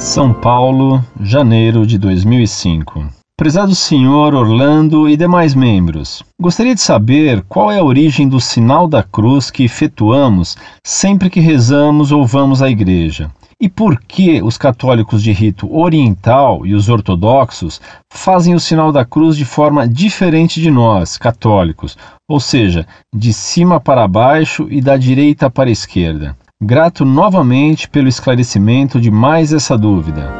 São Paulo, janeiro de 2005. Prezado senhor Orlando e demais membros, gostaria de saber qual é a origem do sinal da cruz que efetuamos sempre que rezamos ou vamos à igreja. E por que os católicos de rito oriental e os ortodoxos fazem o sinal da cruz de forma diferente de nós, católicos, ou seja, de cima para baixo e da direita para a esquerda? Grato novamente pelo esclarecimento de mais essa dúvida.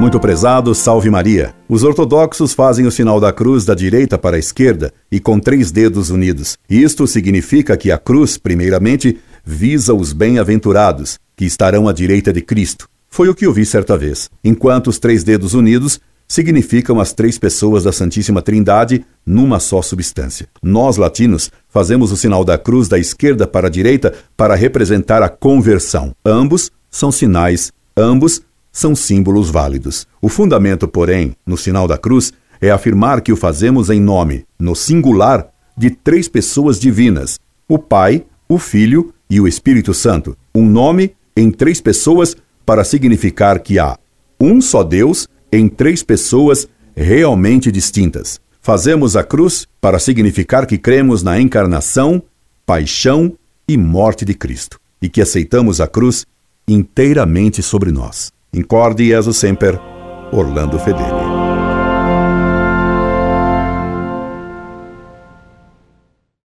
Muito prezado, salve Maria. Os ortodoxos fazem o sinal da cruz da direita para a esquerda e com três dedos unidos. Isto significa que a cruz, primeiramente, visa os bem-aventurados, que estarão à direita de Cristo. Foi o que ouvi certa vez. Enquanto os três dedos unidos significam as três pessoas da Santíssima Trindade numa só substância. Nós, latinos, fazemos o sinal da cruz da esquerda para a direita para representar a conversão. Ambos são sinais, ambos são símbolos válidos. O fundamento, porém, no sinal da cruz, é afirmar que o fazemos em nome, no singular, de três pessoas divinas: o Pai, o Filho e o Espírito Santo. Um nome em três pessoas para significar que há um só Deus em três pessoas realmente distintas. Fazemos a cruz para significar que cremos na encarnação, paixão e morte de Cristo e que aceitamos a cruz inteiramente sobre nós. Incorde Jesus Semper, Orlando Fedeli.